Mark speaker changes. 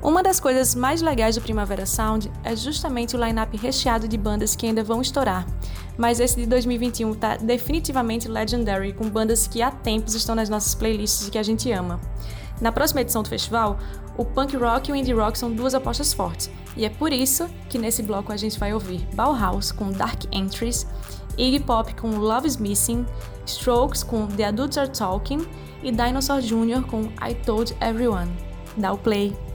Speaker 1: Uma das coisas mais legais do Primavera Sound é justamente o line-up recheado de bandas que ainda vão estourar. Mas esse de 2021 tá definitivamente legendary, com bandas que há tempos estão nas nossas playlists e que a gente ama. Na próxima edição do festival, o punk rock e o indie rock são duas apostas fortes, e é por isso que nesse bloco a gente vai ouvir Bauhaus com Dark Entries, Iggy Pop com Love is Missing, Strokes com The Adults Are Talking e Dinosaur Jr. com I Told Everyone. Dá o play!